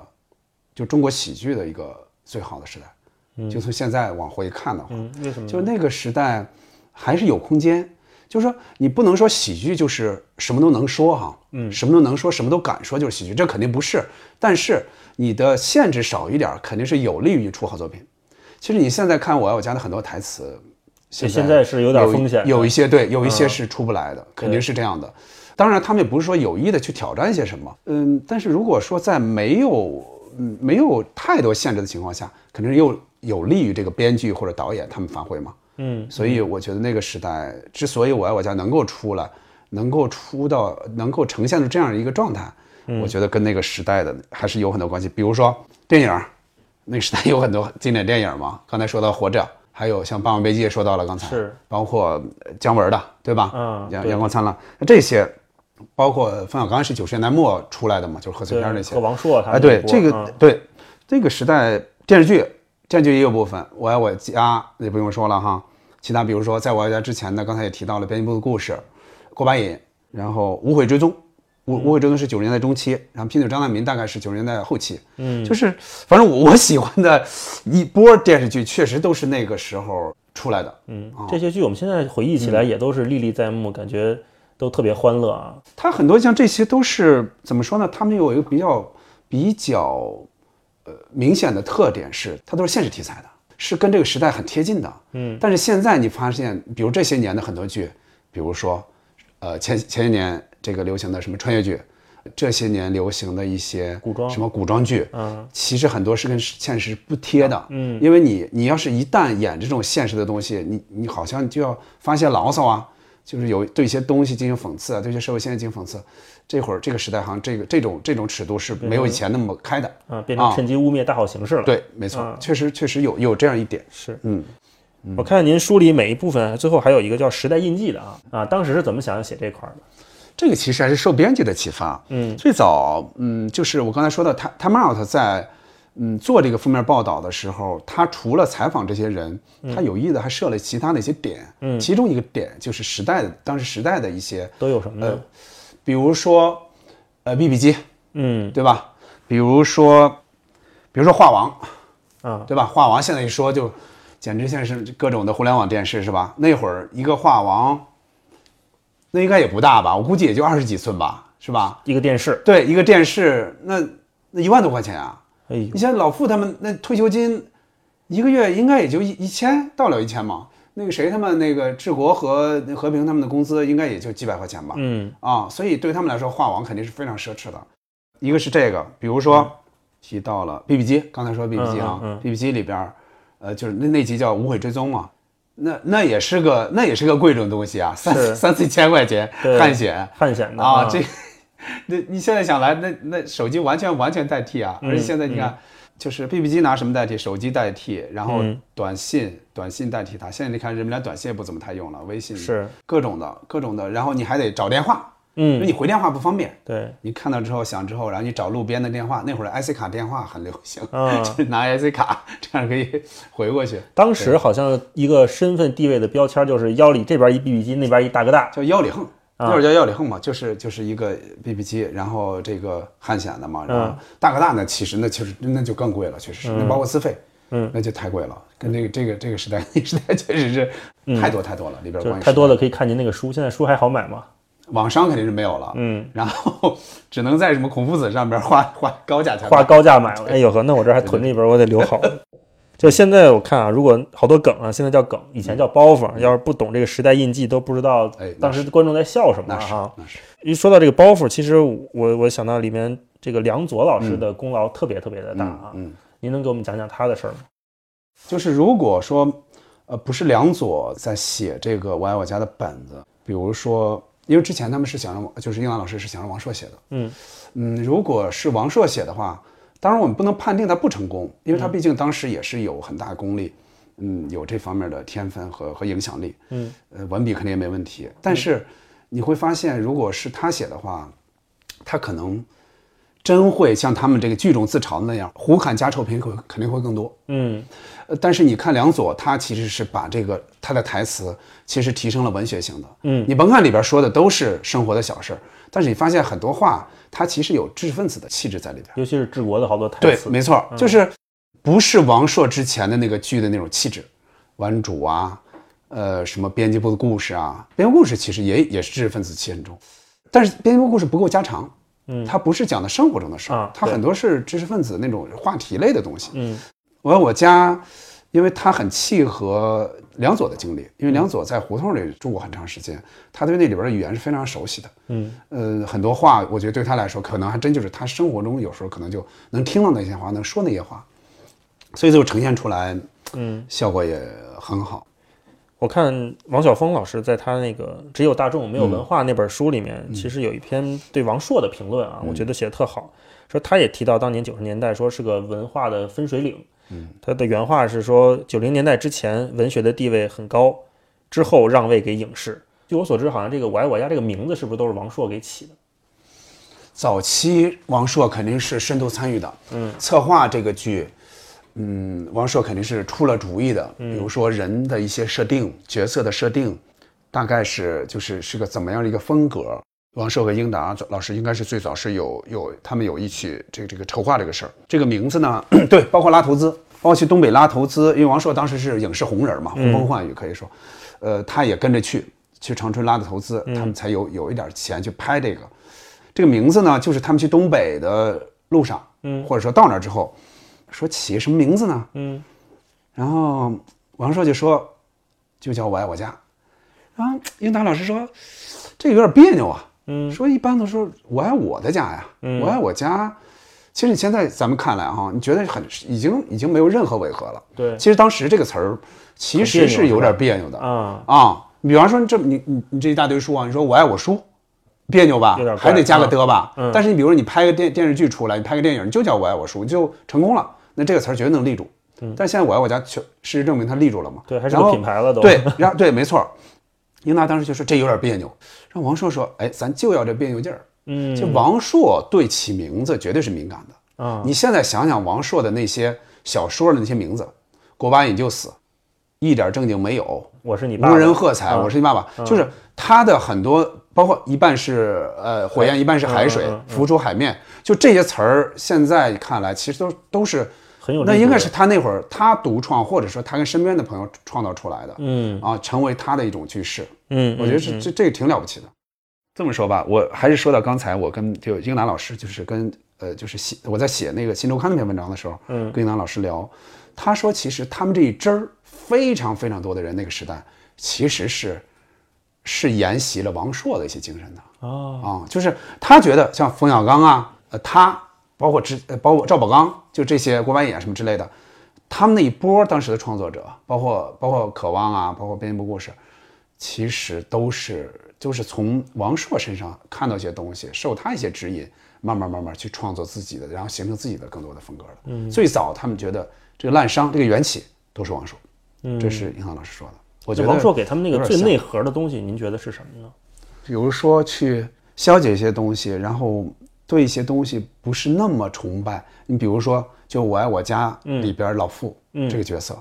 就中国喜剧的一个最好的时代。嗯就从现在往回看的话，嗯，为什么呢？就那个时代还是有空间，就是说你不能说喜剧就是什么都能说哈，嗯，什么都能说，什么都敢说就是喜剧，这肯定不是。但是你的限制少一点，肯定是有利于你出好作品。其实你现在看我爱我家的很多台词，对现在是有点风险的有一些对，有一些嗯是出不来的，肯定是这样的。当然，他们也不是说有意的去挑战一些什么，嗯，但是如果说在没有嗯没有太多限制的情况下，肯定是又有利于这个编剧或者导演他们发挥嘛。嗯，所以我觉得那个时代之所以我爱我家能够出来，能够出到能够呈现出这样一个状态，嗯我觉得跟那个时代的还是有很多关系。比如说电影儿，那个时代有很多经典电影嘛，刚才说到《活着》，还有像《霸王别姬》也说到了，刚才是包括呃姜文的，对吧？嗯对阳阳光灿烂，那这些，包括冯小刚是九十年代末出来的嘛，就是贺岁片那些和。王朔他哎，对这个嗯对这个时代电视剧，电视剧也有部分，我爱我家也不用说了哈。其他比如说在我爱我家之前呢，刚才也提到了编辑部的故事，过把瘾，然后无悔追踪。无无悔追踪是九十年代中期，然后贫嘴张大民大概是九十年代后期，嗯就是反正我我喜欢的一波电视剧，确实都是那个时候出来的。嗯啊，这些剧我们现在回忆起来也都是历历在目，感觉都特别欢乐啊。它很多像这些都是怎么说呢？他们有一个比较比较呃明显的特点是，它都是现实题材的，是跟这个时代很贴近的。嗯但是现在你发现，比如这些年的很多剧，比如说，呃前前些年这个流行的什么穿越剧，这些年流行的一些古装什么古装剧，嗯其实很多是跟现实不贴的。嗯因为你你要是一旦演这种现实的东西，你你好像就要发些牢骚啊，就是有对一些东西进行讽刺啊，对一些社会现象进行讽刺。这会儿这个时代好像这个这种这种尺度是没有以前那么开的。啊，变成趁机污蔑大好形势了。对，没错，嗯确实确实有有这样一点。是，嗯，我看您书里每一部分最后还有一个叫时代印记的啊啊，当时是怎么想要写这块儿的？这个其实还是受编辑的启发。嗯最早，嗯，就是我刚才说的，Time Time Out 在嗯做这个封面报道的时候，他除了采访这些人，他有意的还设了其他的一些点。嗯其中一个点就是时代的当时时代的一些，都有什么呢呃？比如说，呃，BB 机，嗯对吧？比如说，比如说画王，啊，对吧？画王现在一说就，简直像是各种的互联网电视是吧？那会儿一个画王，那应该也不大吧？我估计也就二十几寸吧，是吧？一个电视，对，一个电视，那那一万多块钱啊！哎呦你，像老傅他们那退休金，一个月应该也就一一千，到了一千嘛。那个谁他们那个治国和和平他们的工资应该也就几百块钱吧。嗯啊，所以对他们来说，画王肯定是非常奢侈的。一个是这个，比如说提到了 BB 机，刚才说 BB 机啊、嗯嗯嗯 b b 机里边，呃，就是那那集叫《无悔追踪》嘛，那那也是个那也是个贵重东西啊，三 三四千块钱对汉显汉显的啊，这那你现在想来，那那手机完全完全代替啊，而且嗯现在你看。就是 BB 机拿什么代替？手机代替，然后嗯短信，短信代替它。现在你看，人们连短信也不怎么太用了，微信是各种的，各种的。然后你还得找电话，因为嗯你回电话不方便。对，你看到之后响之后，然后你找路边的电话，那会儿的 IC 卡电话很流行，啊 就是拿 IC 卡这样可以回过去，当时好像一个身份地位的标签就是腰里这边一 BB 机，那边一大哥大，叫腰里横，啊那会儿叫腰里横嘛，就是就是一个 BB 机，然后这个汉显的嘛，然后嗯大哥大呢，其实那其实那就更贵了，确实是，那包括资费，嗯。那就太贵了，跟这个这个这个时代那个 时代确实是太多太多了，里边就是关系太多了，可以看您那个书。现在书还好买吗？网商肯定是没有了，嗯，然后只能在什么孔夫子上边花 花高价钱，花高价买了。哎呦呵，那我这还囤着一本，我得留好。就现在我看啊，如果好多梗啊，现在叫梗，以前叫包袱。要是不懂这个时代印记，都不知道哎当时观众在笑什么那是哈。那是。一说到这个包袱，其实我我想到里面这个梁左老师的功劳特别特别的大啊。嗯，您能给我们讲讲他的事儿吗？就是如果说，呃，不是梁左在写这个《我爱我家》的本子，比如说，因为之前他们是想让，就是英兰老师是想让王朔写的，嗯。嗯，如果是王朔写的话，当然我们不能判定他不成功，因为他毕竟当时也是有很大功力，嗯，有这方面的天分和和影响力，嗯，呃，文笔肯定也没问题。但是你会发现，如果是他写的话，他可能真会像他们这个聚众自嘲的那样，胡侃加臭评会肯定会更多。嗯。呃，但是你看梁左，他其实是把这个他的台词其实提升了文学性的。嗯你甭看里边说的都是生活的小事儿，但是你发现很多话，他其实有知识分子的气质在里边。尤其是治国的好多台对，词，没错，就是不是王朔之前的那个剧的那种气质，顽主啊，呃，什么编辑部的故事啊，编辑部故事其实也也是知识分子气很重，但是编辑部故事不够家常，嗯它不是讲的生活中的事儿，啊对它很多是知识分子那种话题类的东西。嗯我我家，因为他很契合梁左的经历，因为梁左在胡同里住过很长时间，他对那里边的语言是非常熟悉的。嗯呃，很多话，我觉得对他来说，可能还真就是他生活中有时候可能就能听到那些话，能说那些话，所以就呈现出来，嗯，效果也很好。我看王晓峰老师在他那个《只有大众没有文化》那本书里面，其实有一篇对王朔的评论啊，我觉得写的特好。说他也提到当年九十年代说是个文化的分水岭。嗯，他的原话是说，九零年代之前文学的地位很高，之后让位给影视。据我所知，好像这个“我爱我家”这个名字是不是都是王朔给起的？早期王朔肯定是深度参与的，嗯，策划这个剧，嗯，王朔肯定是出了主意的。比如说人的一些设定、角色的设定，大概是就是是个怎么样的一个风格。王朔和英达老师应该是最早是有有他们有一起这个这个筹划这个事儿。这个名字呢，对，包括拉投资，包括去东北拉投资，因为王朔当时是影视红人嘛，呼风唤雨可以说，呃，他也跟着去去长春拉的投资，他们才有有一点钱去拍这个。这个名字呢，就是他们去东北的路上，嗯或者说到那儿之后，说起什么名字呢？嗯然后王朔就说，就叫我爱我家。然后英达老师说，这个有点别扭啊。嗯说一般都说我爱我的家呀，嗯我爱我家。其实你现在咱们看来哈，你觉得很已经已经没有任何违和了。对其实当时这个词儿其实是有点别扭的啊，啊。比方说这你你你这一大堆书啊，你说我爱我书，别扭吧还得加个的吧？嗯但是你比如说你拍个电电视剧出来，你拍个电影，你就叫我爱我书，你就成功了。那这个词儿绝对能立住。但现在我爱我家，确事实证明它立住了嘛？嗯对，还是个品牌了都。对，然后对，没错。英达当时就说这有点别扭，让王朔说，哎，咱就要这别扭劲儿。嗯，就王朔对起名字绝对是敏感的。啊，你现在想想王朔的那些小说的那些名字，过把瘾就死，一点正经没有，我是你。爸爸，无人喝彩，啊我是你爸爸，就是他的很多，包括一半是呃火焰，一半是海水嗯嗯，嗯。浮出海面，就这些词儿，现在看来其实都都是那应该是他那会儿他独创，或者说他跟身边的朋友创造出来的，嗯啊，成为他的一种句式。嗯，我觉得是嗯这这个挺了不起的。这么说吧，我还是说到刚才我跟就英南老师，就是跟呃就是写我在写那个《新周刊》那篇文章的时候，嗯跟英南老师聊，他说其实他们这一支儿非常非常多的人，那个时代其实是是沿袭了王朔的一些精神的哦，啊，就是他觉得像冯小刚啊，呃他包括之呃包括赵宝刚，就这些郭白野什么之类的，他们那一波当时的创作者，包括包括渴望啊，包括编辑部故事，其实都是就是从王朔身上看到一些东西，受他一些指引，慢慢慢慢去创作自己的，然后形成自己的更多的风格的。嗯，最早他们觉得这个烂商这个缘起都是王朔，嗯这是银行老师说的。我觉得王朔给他们那个最内核的东西，您觉得是什么呢？比如说去消解一些东西，然后对一些东西不是那么崇拜。你比如说，就《我爱我家》里边老傅、嗯。这个角色，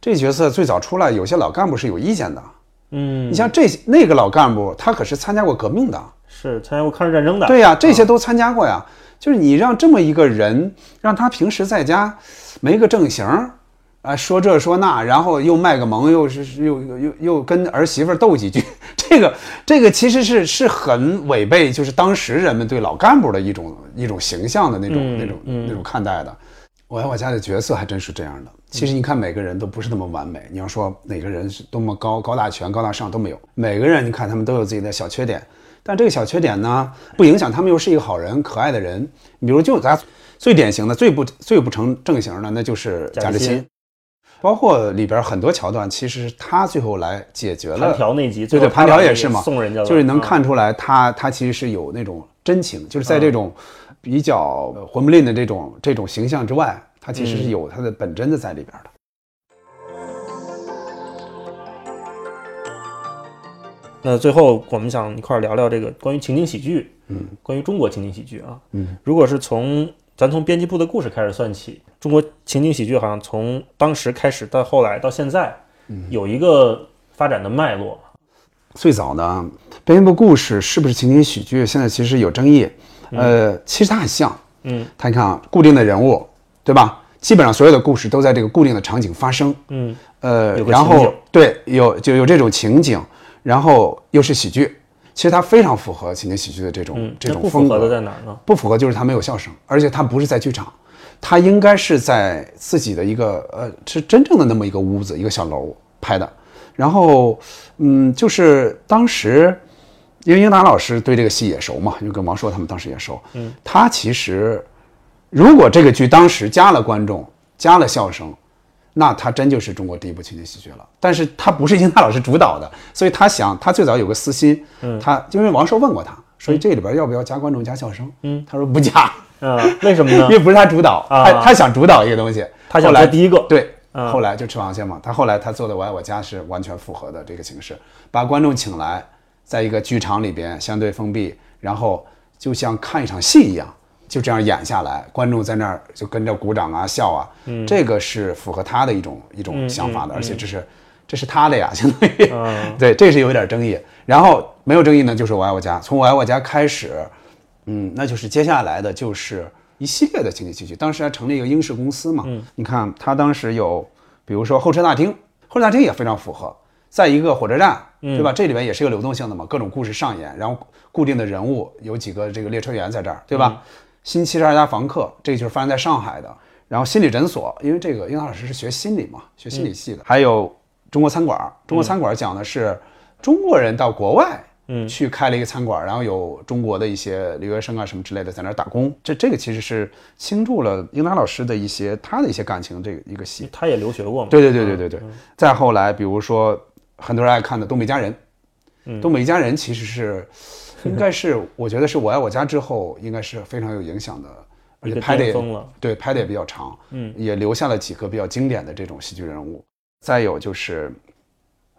这个角色最早出来，有些老干部是有意见的。嗯，你像这些那个老干部，他可是参加过革命的，是参加过抗日战争的，对呀、这些都参加过呀。就是你让这么一个人，让他平时在家没个正形儿，啊，说这说那，然后又卖个萌，又是是又又又又跟儿媳妇儿斗几句，这个这个其实是是很违背，就是当时人们对老干部的一种一种形象的那种、嗯那种嗯那种看待的。我爱我家的角色还真是这样的。其实你看每个人都不是那么完美，你要说哪个人是多么高高大全、高大上都没有。每个人你看他们都有自己的小缺点，但这个小缺点呢，不影响他们又是一个好人、可爱的人。你比如就咱最典型的、最不最不成正形的，那就是贾志新。包括里边很多桥段，其实是他最后来解决了。盘条那集，对对，盘条也是嘛，送人家了，就是能啊看出来他他其实是有那种真情，就是在这种比较呃混不吝的这种这种形象之外，他其实是有他的本真的在里边的。那最后我们想一块儿聊聊这个关于情景喜剧嗯，关于中国情景喜剧啊，嗯，如果是从咱从编辑部的故事开始算起，中国情景喜剧好像从当时开始到后来到现在，有一个发展的脉络。最早呢，编一部故事是不是情景喜剧？现在其实有争议。呃，其实它很像。嗯，它你看啊，固定的人物，对吧？基本上所有的故事都在这个固定的场景发生。嗯，呃然后对，有就有这种情景，然后又是喜剧，其实它非常符合情景喜剧的这种、嗯，这种风格不符合的。在哪儿呢？不符合就是它没有笑声，而且它不是在剧场，它应该是在自己的一个呃，是真正的那么一个屋子，一个小楼拍的。然后，嗯，就是当时，因为英达老师对这个戏也熟嘛，因为跟王朔他们当时也熟，嗯，他其实如果这个剧当时加了观众，加了笑声。那他真就是中国第一部情景喜剧了，但是他不是英达老师主导的，所以他想，他最早有个私心，嗯，他因为王朔问过他，所以这里边要不要加观众加笑声，嗯，他说不加，啊，为什么呢 因？为不是他主导，啊他他想主导一个东西，他想后来第一个对，啊后来就吃螃蟹嘛。他后来他做的《我爱我家》是完全符合的这个形式，把观众请来，在一个剧场里边相对封闭，然后就像看一场戏一样，就这样演下来，观众在那儿就跟着鼓掌啊笑啊，这个是符合他的一种一种想法的，而且这是这是他的呀，相当于，对，这是有一点争议。然后没有争议呢，就是《我爱我家》，从《我爱我家》开始。嗯，那就是接下来的就是一系列的情景喜剧。当时还成立一个英式公司嘛，嗯，你看他当时有，比如说候车大厅，候车大厅也非常符合，在一个火车站，对吧？这里边也是一个流动性的嘛，各种故事上演，然后固定的人物有几个这个列车员在这儿，对吧？新七十二家房客，这个就是发生在上海的。然后心理诊所，因为这个英达老师是学心理嘛，学心理系的。还有中国餐馆，中国餐馆讲的是中国人到国外。嗯去开了一个餐馆，然后有中国的一些留学生啊什么之类的在那儿打工。这这个其实是倾注了英达老师的一些他的一些感情，这个一个戏。他也留学过嘛？对对对对对对。再后来，比如说很多人爱看的《东北一家人》，嗯东北一家人》其实是应该是我觉得是我爱我家之后应该是非常有影响的，而且拍的也对拍的也比较长，嗯也留下了几个比较经典的这种喜剧人物。再有就是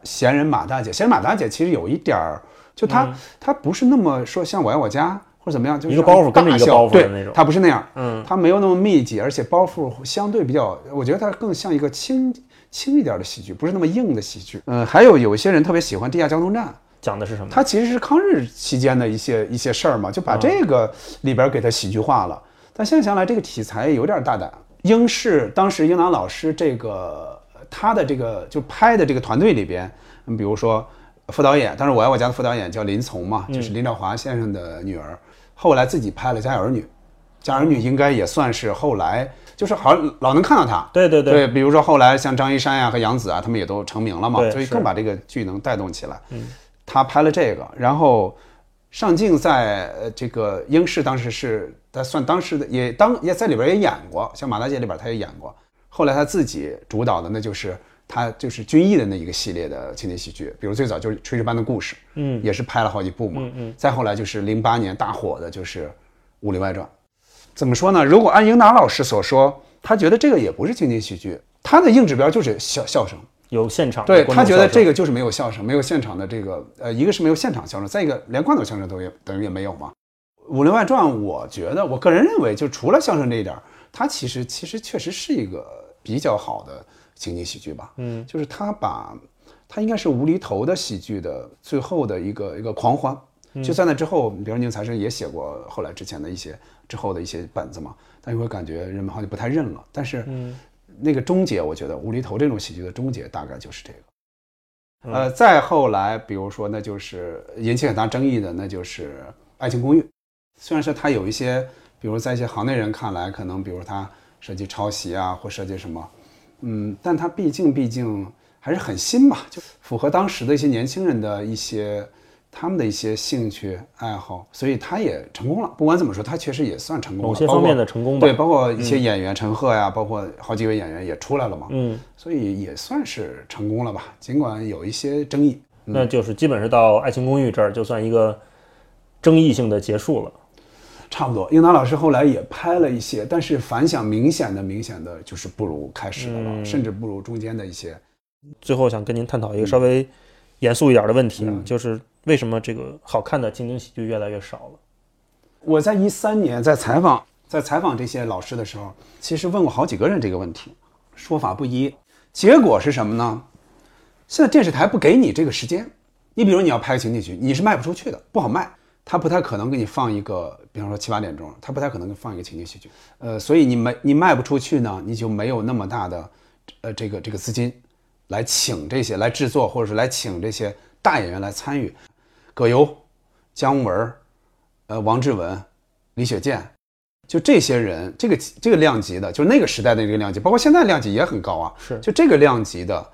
闲人马大姐，闲人马大姐其实有一点儿，就他，他不是那么说像我爱我家或者怎么样，就是嗯一个包袱跟着一个包袱的那种她不是那样，嗯他没有那么密集，而且包袱相对比较，我觉得它更像一个轻轻一点的喜剧，不是那么硬的喜剧。嗯，还有有一些人特别喜欢地下交通站，讲的是什么？它其实是抗日期间的一些一些事儿嘛，就把这个里边给它喜剧化了。但现在想来，这个题材有点大胆。英式当时英达老师这个他的这个就拍的这个团队里边，嗯，比如说副导演，当时我爱我家的副导演叫林从嘛，就是林兆华先生的女儿，后来自己拍了《家有儿女》，《家有儿女》应该也算是后来。就是好像老能看到他，对对对对，比如说后来像张一山呀、和杨紫啊，他们也都成名了嘛，所以更把这个剧能带动起来。嗯，他拍了这个，然后上镜在呃这个英视当时是他算当时的也当也在里边也演过，像马大姐里边他也演过。后来他自己主导的那就是他就是军艺的那一个系列的情景喜剧，比如最早就是《炊事班的故事》，嗯也是拍了好几部嘛。嗯嗯再后来就是零八年大火的就是《武林外传》。怎么说呢？如果按英达老师所说，他觉得这个也不是情景喜剧，他的硬指标就是笑笑声。有现场对他觉得这个就是没有笑声，没有现场的这个呃，一个是没有现场笑声，再一个连罐头笑声都也等于也没有嘛。《武林外传》，我觉得我个人认为，就除了相声这一点儿，它其实其实确实是一个比较好的情景喜剧吧。嗯，就是他把他应该是无厘头的喜剧的最后的一个一个狂欢。就在那之后，比如宁财神也写过后来之前的一些之后的一些本子嘛，但你会感觉人们好像不太认了。但是那个终结，我觉得无厘头这种喜剧的终结大概就是这个。呃，再后来，比如说，那就是引起很大争议的，那就是《爱情公寓》。虽然说它有一些，比如在一些行内人看来，可能比如它涉及抄袭啊，或涉及什么，嗯，但它毕竟毕竟还是很新吧，就符合当时的一些年轻人的一些他们的一些兴趣爱好，所以他也成功了。不管怎么说，他确实也算成功了，某些方面的成功吧对，包括一些演员陈赫呀，包括好几位演员也出来了嘛，嗯，所以也算是成功了吧，尽管有一些争议。那就是基本是到《爱情公寓》这儿就算一个争议性的结束了。差不多，英达老师后来也拍了一些，但是反响明显的、明显的就是不如开始的了，嗯甚至不如中间的一些。最后想跟您探讨一个稍微严肃一点的问题啊，嗯就是为什么这个好看的情景喜剧越来越少了？我在一三年在采访在采访这些老师的时候，其实问过好几个人这个问题，说法不一。结果是什么呢？现在电视台不给你这个时间，你比如你要拍个情景剧，你是卖不出去的，不好卖。他不太可能给你放一个，比方说七八点钟，他不太可能放一个情景喜剧。呃，所以你没你卖不出去呢，你就没有那么大的，呃，这个这个资金，来请这些来制作，或者是来请这些大演员来参与。葛优、姜文、呃，王志文、李雪健，就这些人，这个这个量级的，就是那个时代的这个量级，包括现在量级也很高啊。是，就这个量级的，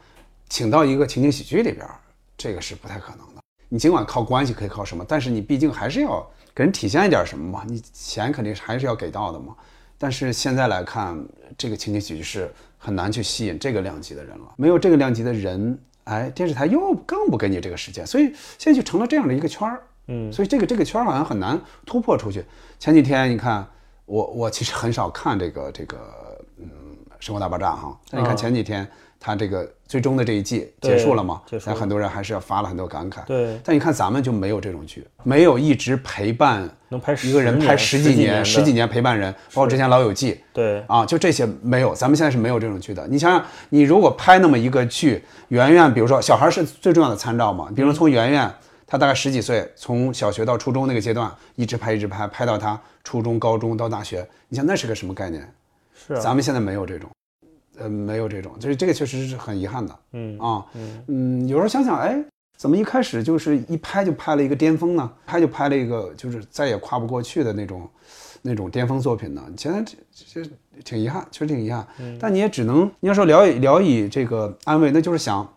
请到一个情景喜剧里边，这个是不太可能的。你尽管靠关系，可以靠什么，但是你毕竟还是要给人体现一点什么嘛。你钱肯定还是要给到的嘛。但是现在来看，这个情景喜剧是很难去吸引这个量级的人了。没有这个量级的人，哎，电视台又更不给你这个时间，所以现在就成了这样的一个圈儿。嗯，所以这个这个圈儿好像很难突破出去。前几天你看，我我其实很少看这个这个嗯《生活大爆炸》哈，但你看前几天。他这个最终的这一季结束了嘛？结束。但很多人还是要发了很多感慨。对。但你看咱们就没有这种剧，没有一直陪伴能拍一个人拍十几年、十几年陪伴人，包括之前《老友记》。对。啊，就这些没有，咱们现在是没有这种剧的。你想想，你如果拍那么一个剧，圆圆，比如说小孩是最重要的参照嘛，比如从圆圆，他大概十几岁，从小学到初中那个阶段，一直拍一直拍，拍到他初中、高中到大学，你想那是个什么概念？是。咱们现在没有这种。呃，没有这种，就是这个确实是很遗憾的。嗯啊，嗯有时候想想，哎，怎么一开始就是一拍就拍了一个巅峰呢？拍就拍了一个就是再也跨不过去的那种那种巅峰作品呢？现在这这挺遗憾，确实挺遗憾。嗯但你也只能你要说聊以聊以这个安慰，那就是想，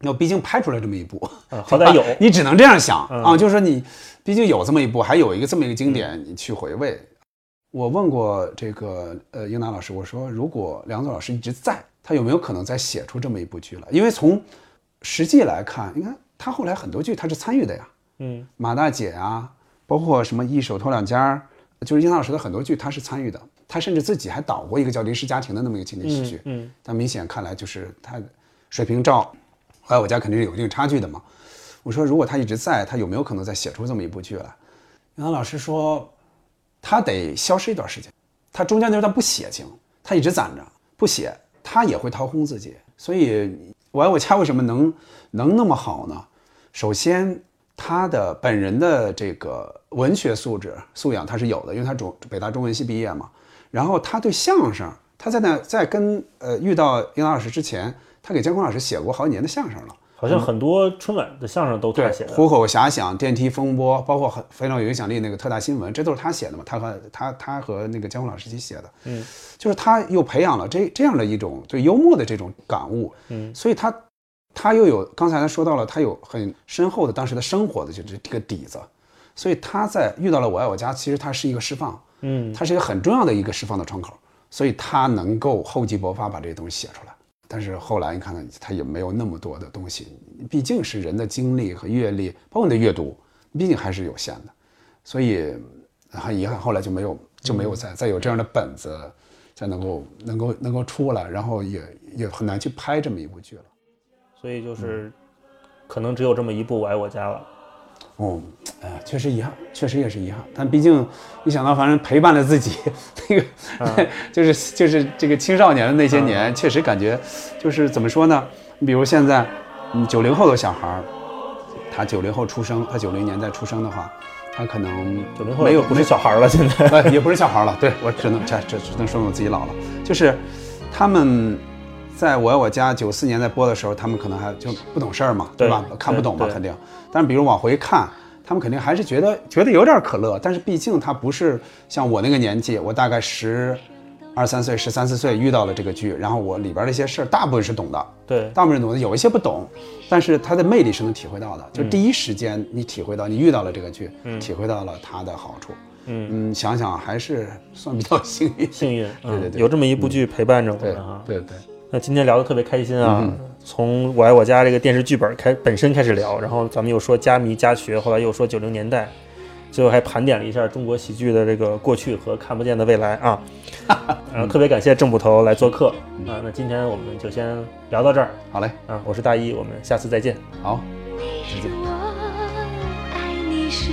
那毕竟拍出来这么一部，好歹有，你只能这样想啊，就是说你毕竟有这么一部，还有一个这么一个经典，你去回味。我问过这个呃英达老师，我说如果梁左老师一直在，他有没有可能再写出这么一部剧来？因为从实际来看，你看他后来很多剧他是参与的呀，嗯，马大姐啊，包括什么一手托两家，就是英达老师的很多剧他是参与的，他甚至自己还导过一个叫《临时家庭》的那么一个情景喜剧，嗯，但明显看来就是他水平照，后来我家肯定是有一定差距的嘛。我说如果他一直在，他有没有可能再写出这么一部剧来？英达老师说。他得消失一段时间，他中间那段他不写行，他一直攒着不写，他也会掏空自己。所以，我爱我家为什么能能那么好呢？首先，他的本人的这个文学素质素养他是有的，因为他中北大中文系毕业嘛。然后他对相声，他在那在跟呃遇到英达老师之前，他给姜昆老师写过好几年的相声了。好像很多春晚的相声都他写的，虎口遐想、电梯风波，包括很非常有影响力那个特大新闻，这都是他写的嘛？他和他他和那个姜昆老师一起写的，嗯，就是他又培养了这这样的一种对幽默的这种感悟，嗯，所以他他又有刚才他说到了，他有很深厚的当时的生活的就是这个底子，所以他在遇到了我爱我家，其实他是一个释放，嗯，他是一个很重要的一个释放的窗口，所以他能够厚积薄发把这些东西写出来。但是后来你看看，他也没有那么多的东西，毕竟是人的经历和阅历，包括你的阅读，毕竟还是有限的，所以很遗憾，后来就没有就没有再再有这样的本子，再能够能够能够出来，然后也也很难去拍这么一部剧了。所以就是可能只有这么一部《我爱我家》了。哦，哎呀，确实遗憾，确实也是遗憾。但毕竟一想到，反正陪伴了自己，那个 就是就是这个青少年的那些年，确实感觉就是怎么说呢？你比如现在，嗯，九零后的小孩儿，他九零后出生，他九零年代出生的话，他可能九零后没有不是小孩了，现在 也不是小孩了。对我只能这这只能说明我自己老了。就是他们在我爱我家九四年在播的时候，他们可能还就不懂事儿嘛，对吧？看不懂嘛，肯定。但是，比如往回看，他们肯定还是觉得觉得有点可乐。但是，毕竟他不是像我那个年纪，我大概十二三岁、十三四岁遇到了这个剧，然后我里边的一些事儿，大部分是懂的。对，大部分懂的，有一些不懂，但是它的魅力是能体会到的。就第一时间你体会到，你遇到了这个剧，嗯体会到了它的好处。嗯嗯，想想还是算比较幸运。幸运，对对对，有这么一部剧陪伴着我们对。对对。那今天聊的特别开心啊，从《我爱我家》这个电视剧本开本身开始聊，然后咱们又说加迷加学，后来又说九零年代，最后还盘点了一下中国喜剧的这个过去和看不见的未来啊。然后特别感谢郑捕头来做客啊，那今天我们就先聊到这儿。好嘞，啊，我是大一，我们下次再见。好，再见。是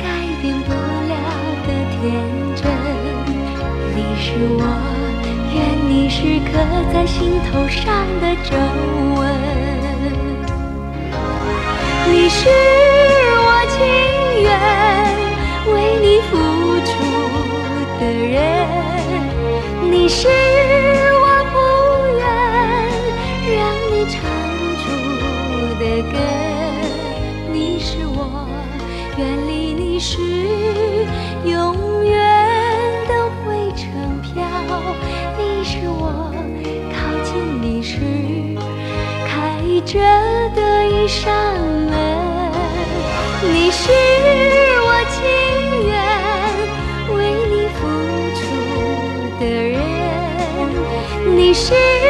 改变不了的天真，你是我。是刻在心头上的皱纹。你是我情愿为你付出的人，你是我不愿让你唱出的歌，你是我远离你时永着的一扇门，你是我情愿为你付出的人，你是。